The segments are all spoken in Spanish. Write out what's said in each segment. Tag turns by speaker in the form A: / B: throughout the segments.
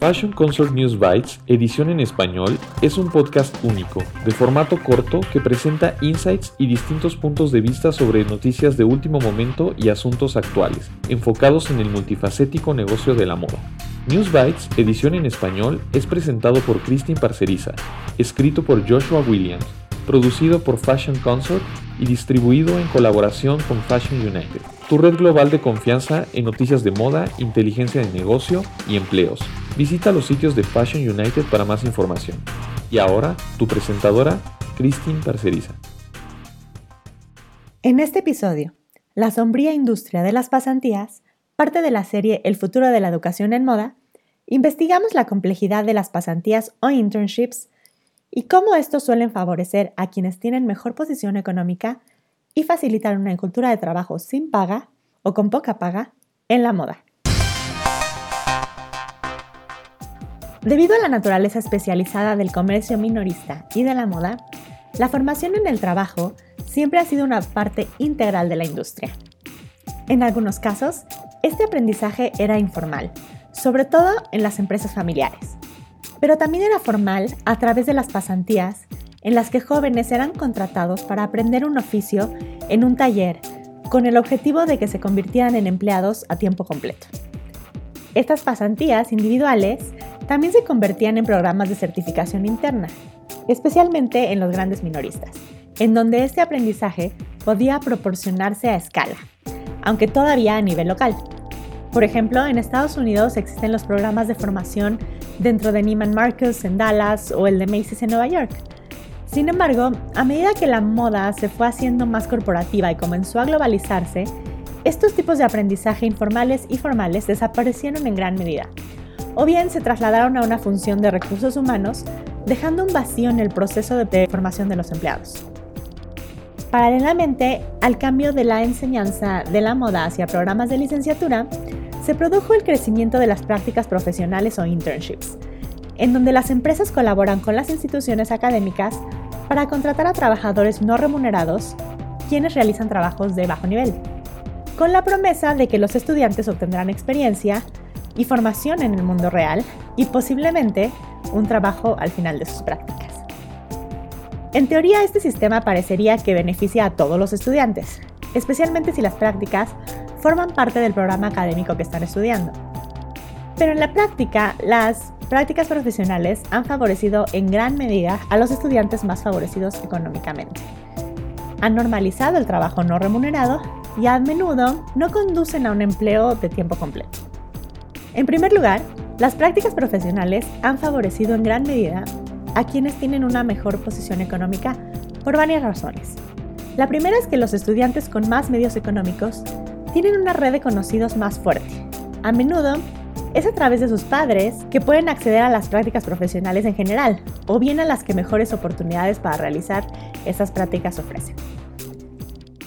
A: Fashion Consort News Bites, edición en español, es un podcast único, de formato corto que presenta insights y distintos puntos de vista sobre noticias de último momento y asuntos actuales, enfocados en el multifacético negocio de la moda. News Bites, edición en español, es presentado por Christine Parceriza, escrito por Joshua Williams, producido por Fashion Consort y distribuido en colaboración con Fashion United, tu red global de confianza en noticias de moda, inteligencia de negocio y empleos. Visita los sitios de Fashion United para más información. Y ahora, tu presentadora, Christine Parceriza.
B: En este episodio, la sombría industria de las pasantías, parte de la serie El futuro de la educación en moda, investigamos la complejidad de las pasantías o internships y cómo estos suelen favorecer a quienes tienen mejor posición económica y facilitar una cultura de trabajo sin paga o con poca paga en la moda. Debido a la naturaleza especializada del comercio minorista y de la moda, la formación en el trabajo siempre ha sido una parte integral de la industria. En algunos casos, este aprendizaje era informal, sobre todo en las empresas familiares, pero también era formal a través de las pasantías en las que jóvenes eran contratados para aprender un oficio en un taller con el objetivo de que se convirtieran en empleados a tiempo completo. Estas pasantías individuales también se convertían en programas de certificación interna, especialmente en los grandes minoristas, en donde este aprendizaje podía proporcionarse a escala, aunque todavía a nivel local. Por ejemplo, en Estados Unidos existen los programas de formación dentro de Neiman Marcus en Dallas o el de Macy's en Nueva York. Sin embargo, a medida que la moda se fue haciendo más corporativa y comenzó a globalizarse, estos tipos de aprendizaje informales y formales desaparecieron en gran medida, o bien se trasladaron a una función de recursos humanos, dejando un vacío en el proceso de formación de los empleados. Paralelamente al cambio de la enseñanza de la moda hacia programas de licenciatura, se produjo el crecimiento de las prácticas profesionales o internships, en donde las empresas colaboran con las instituciones académicas para contratar a trabajadores no remunerados, quienes realizan trabajos de bajo nivel, con la promesa de que los estudiantes obtendrán experiencia y formación en el mundo real y posiblemente un trabajo al final de sus prácticas. En teoría, este sistema parecería que beneficia a todos los estudiantes, especialmente si las prácticas forman parte del programa académico que están estudiando. Pero en la práctica, las prácticas profesionales han favorecido en gran medida a los estudiantes más favorecidos económicamente. Han normalizado el trabajo no remunerado y a menudo no conducen a un empleo de tiempo completo. En primer lugar, las prácticas profesionales han favorecido en gran medida a quienes tienen una mejor posición económica por varias razones. La primera es que los estudiantes con más medios económicos tienen una red de conocidos más fuerte. A menudo es a través de sus padres que pueden acceder a las prácticas profesionales en general o bien a las que mejores oportunidades para realizar esas prácticas ofrecen.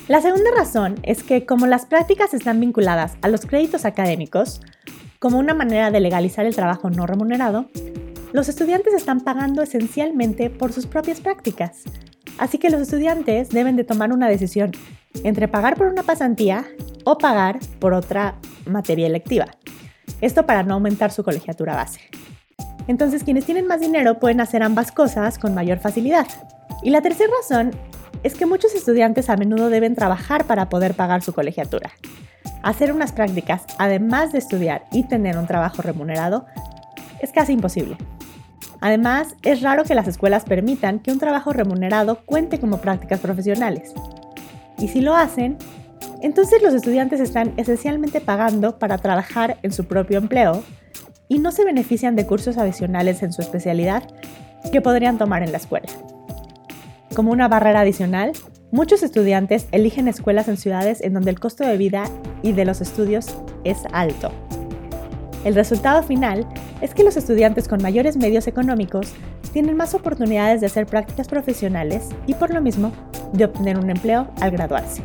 B: La segunda razón es que como las prácticas están vinculadas a los créditos académicos, como una manera de legalizar el trabajo no remunerado, los estudiantes están pagando esencialmente por sus propias prácticas. Así que los estudiantes deben de tomar una decisión entre pagar por una pasantía o pagar por otra materia electiva. Esto para no aumentar su colegiatura base. Entonces quienes tienen más dinero pueden hacer ambas cosas con mayor facilidad. Y la tercera razón es que muchos estudiantes a menudo deben trabajar para poder pagar su colegiatura. Hacer unas prácticas, además de estudiar y tener un trabajo remunerado, es casi imposible. Además, es raro que las escuelas permitan que un trabajo remunerado cuente como prácticas profesionales. Y si lo hacen, entonces los estudiantes están esencialmente pagando para trabajar en su propio empleo y no se benefician de cursos adicionales en su especialidad que podrían tomar en la escuela. Como una barrera adicional, Muchos estudiantes eligen escuelas en ciudades en donde el costo de vida y de los estudios es alto. El resultado final es que los estudiantes con mayores medios económicos tienen más oportunidades de hacer prácticas profesionales y por lo mismo de obtener un empleo al graduarse.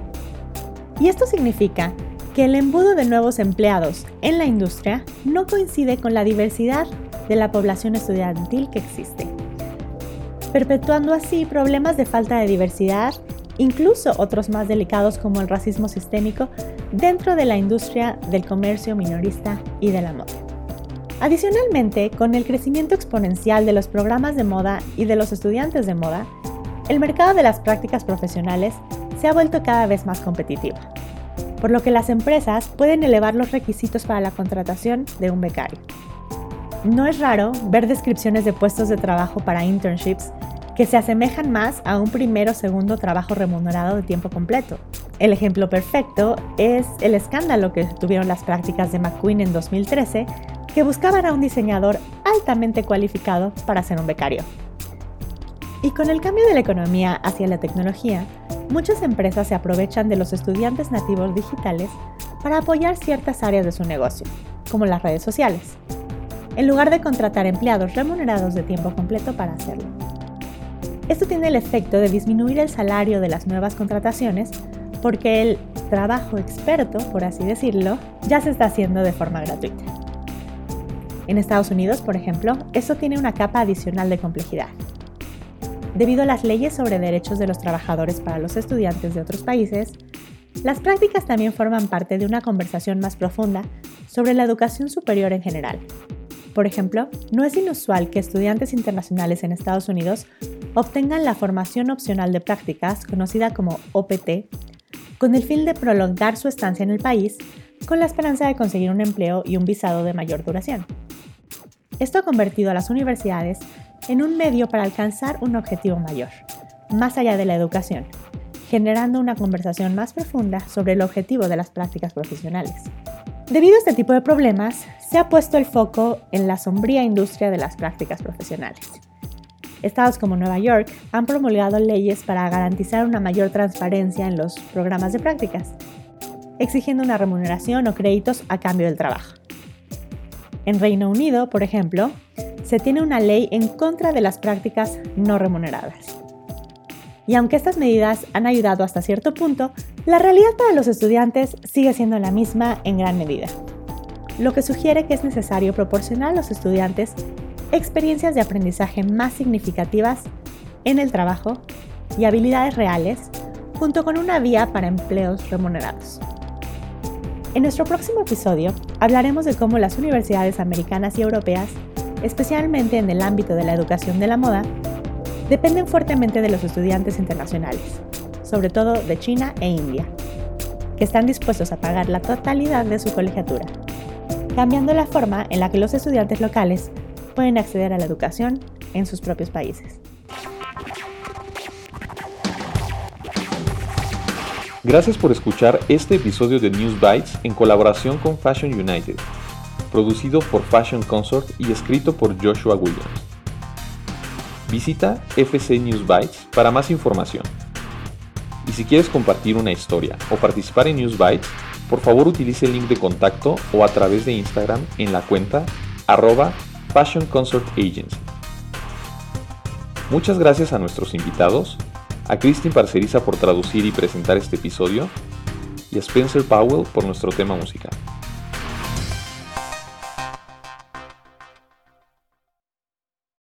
B: Y esto significa que el embudo de nuevos empleados en la industria no coincide con la diversidad de la población estudiantil que existe, perpetuando así problemas de falta de diversidad incluso otros más delicados como el racismo sistémico dentro de la industria del comercio minorista y de la moda. Adicionalmente, con el crecimiento exponencial de los programas de moda y de los estudiantes de moda, el mercado de las prácticas profesionales se ha vuelto cada vez más competitivo, por lo que las empresas pueden elevar los requisitos para la contratación de un becario. No es raro ver descripciones de puestos de trabajo para internships que se asemejan más a un primero o segundo trabajo remunerado de tiempo completo. El ejemplo perfecto es el escándalo que tuvieron las prácticas de McQueen en 2013, que buscaban a un diseñador altamente cualificado para ser un becario. Y con el cambio de la economía hacia la tecnología, muchas empresas se aprovechan de los estudiantes nativos digitales para apoyar ciertas áreas de su negocio, como las redes sociales, en lugar de contratar empleados remunerados de tiempo completo para hacerlo. Esto tiene el efecto de disminuir el salario de las nuevas contrataciones porque el trabajo experto, por así decirlo, ya se está haciendo de forma gratuita. En Estados Unidos, por ejemplo, esto tiene una capa adicional de complejidad. Debido a las leyes sobre derechos de los trabajadores para los estudiantes de otros países, las prácticas también forman parte de una conversación más profunda sobre la educación superior en general. Por ejemplo, no es inusual que estudiantes internacionales en Estados Unidos obtengan la formación opcional de prácticas, conocida como OPT, con el fin de prolongar su estancia en el país con la esperanza de conseguir un empleo y un visado de mayor duración. Esto ha convertido a las universidades en un medio para alcanzar un objetivo mayor, más allá de la educación, generando una conversación más profunda sobre el objetivo de las prácticas profesionales. Debido a este tipo de problemas, se ha puesto el foco en la sombría industria de las prácticas profesionales Estados como Nueva York han promulgado leyes para garantizar una mayor transparencia en los programas de prácticas, exigiendo una remuneración o créditos a cambio del trabajo. En Reino Unido, por ejemplo, se tiene una ley en contra de las prácticas no remuneradas. Y aunque estas medidas han ayudado hasta cierto punto, la realidad para los estudiantes sigue siendo la misma en gran medida, lo que sugiere que es necesario proporcionar a los estudiantes experiencias de aprendizaje más significativas en el trabajo y habilidades reales, junto con una vía para empleos remunerados. En nuestro próximo episodio hablaremos de cómo las universidades americanas y europeas, especialmente en el ámbito de la educación de la moda, dependen fuertemente de los estudiantes internacionales, sobre todo de China e India, que están dispuestos a pagar la totalidad de su colegiatura, cambiando la forma en la que los estudiantes locales pueden acceder a la educación en sus propios países.
A: Gracias por escuchar este episodio de News Bites en colaboración con Fashion United, producido por Fashion Consort y escrito por Joshua Williams. Visita FC News Bites para más información. Y si quieres compartir una historia o participar en News Bites, por favor utilice el link de contacto o a través de Instagram en la cuenta arroba Fashion Consort Agency. Muchas gracias a nuestros invitados, a Christine Parceriza por traducir y presentar este episodio, y a Spencer Powell por nuestro tema musical.